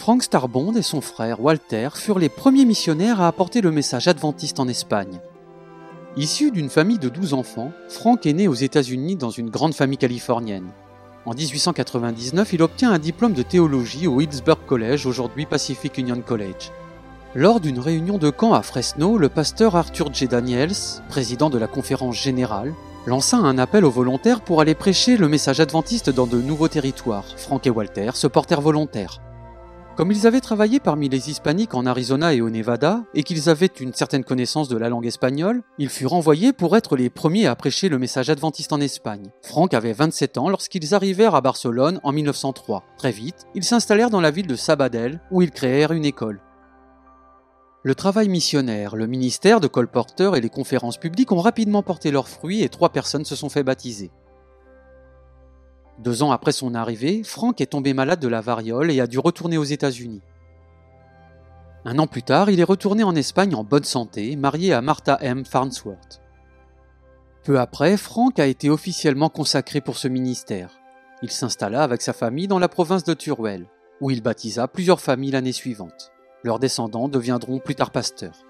Frank Starbond et son frère Walter furent les premiers missionnaires à apporter le message adventiste en Espagne. Issu d'une famille de 12 enfants, Frank est né aux États-Unis dans une grande famille californienne. En 1899, il obtient un diplôme de théologie au Hillsburg College, aujourd'hui Pacific Union College. Lors d'une réunion de camp à Fresno, le pasteur Arthur J. Daniels, président de la conférence générale, lança un appel aux volontaires pour aller prêcher le message adventiste dans de nouveaux territoires. Frank et Walter se portèrent volontaires. Comme ils avaient travaillé parmi les hispaniques en Arizona et au Nevada, et qu'ils avaient une certaine connaissance de la langue espagnole, ils furent envoyés pour être les premiers à prêcher le message adventiste en Espagne. Frank avait 27 ans lorsqu'ils arrivèrent à Barcelone en 1903. Très vite, ils s'installèrent dans la ville de Sabadell, où ils créèrent une école. Le travail missionnaire, le ministère de colporteurs et les conférences publiques ont rapidement porté leurs fruits et trois personnes se sont fait baptiser. Deux ans après son arrivée, Frank est tombé malade de la variole et a dû retourner aux États-Unis. Un an plus tard, il est retourné en Espagne en bonne santé, marié à Martha M. Farnsworth. Peu après, Frank a été officiellement consacré pour ce ministère. Il s'installa avec sa famille dans la province de Teruel, où il baptisa plusieurs familles l'année suivante. Leurs descendants deviendront plus tard pasteurs.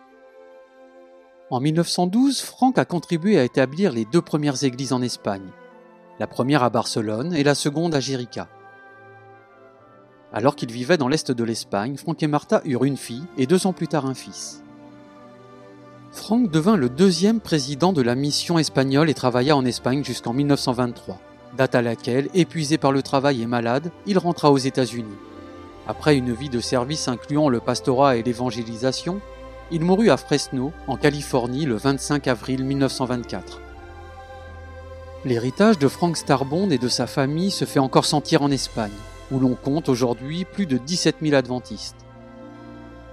En 1912, Franck a contribué à établir les deux premières églises en Espagne, la première à Barcelone et la seconde à Jérica. Alors qu'ils vivaient dans l'est de l'Espagne, Franck et Martha eurent une fille et deux ans plus tard un fils. Franck devint le deuxième président de la mission espagnole et travailla en Espagne jusqu'en 1923, date à laquelle, épuisé par le travail et malade, il rentra aux États-Unis. Après une vie de service incluant le pastorat et l'évangélisation, il mourut à Fresno, en Californie, le 25 avril 1924. L'héritage de Frank Starbond et de sa famille se fait encore sentir en Espagne, où l'on compte aujourd'hui plus de 17 000 adventistes.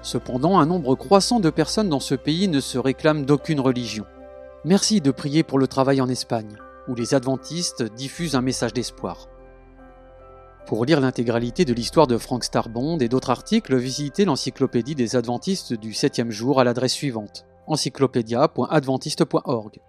Cependant, un nombre croissant de personnes dans ce pays ne se réclament d'aucune religion. Merci de prier pour le travail en Espagne, où les adventistes diffusent un message d'espoir. Pour lire l'intégralité de l'histoire de Frank Starbond et d'autres articles, visitez l'encyclopédie des adventistes du 7e jour à l'adresse suivante encyclopédia.adventiste.org.